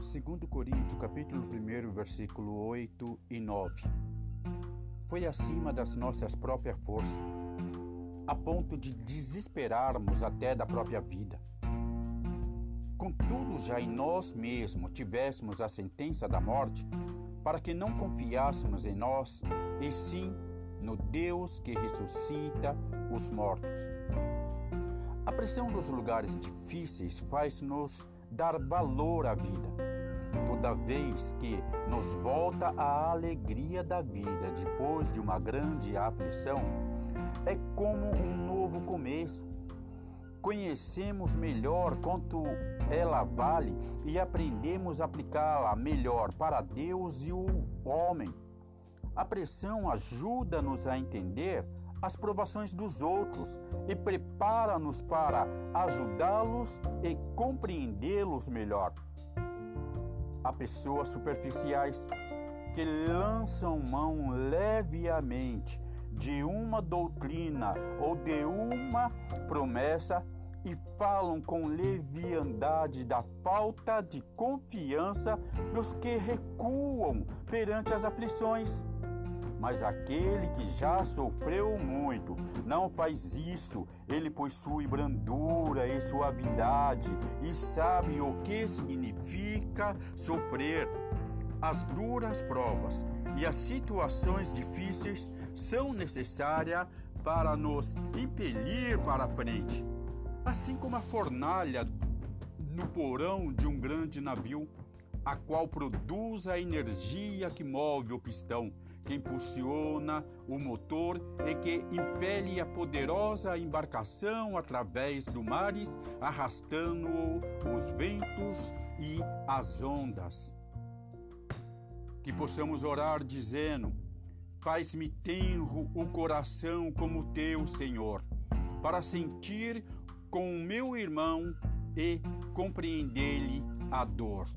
2 Coríntios, capítulo 1, versículo 8 e 9. Foi acima das nossas próprias forças, a ponto de desesperarmos até da própria vida. Contudo, já em nós mesmos tivéssemos a sentença da morte, para que não confiássemos em nós, e sim no Deus que ressuscita os mortos. A pressão dos lugares difíceis faz-nos dar valor à vida, toda vez que nos volta a alegria da vida depois de uma grande aflição, é como um novo começo. Conhecemos melhor quanto ela vale e aprendemos a aplicá-la melhor para Deus e o homem. A pressão ajuda-nos a entender as provações dos outros e prepara-nos para ajudá-los e compreendê-los melhor. Há pessoas superficiais que lançam mão levemente de uma doutrina ou de uma promessa e falam com leviandade da falta de confiança dos que recuam perante as aflições. Mas aquele que já sofreu muito não faz isso. Ele possui brandura e suavidade e sabe o que significa sofrer. As duras provas e as situações difíceis são necessárias para nos impelir para frente. Assim como a fornalha no porão de um grande navio a qual produz a energia que move o pistão, que impulsiona o motor e que impele a poderosa embarcação através do mares, arrastando os ventos e as ondas. Que possamos orar dizendo: Faz-me tenro o coração como teu, Senhor, para sentir com o meu irmão e compreender-lhe a dor.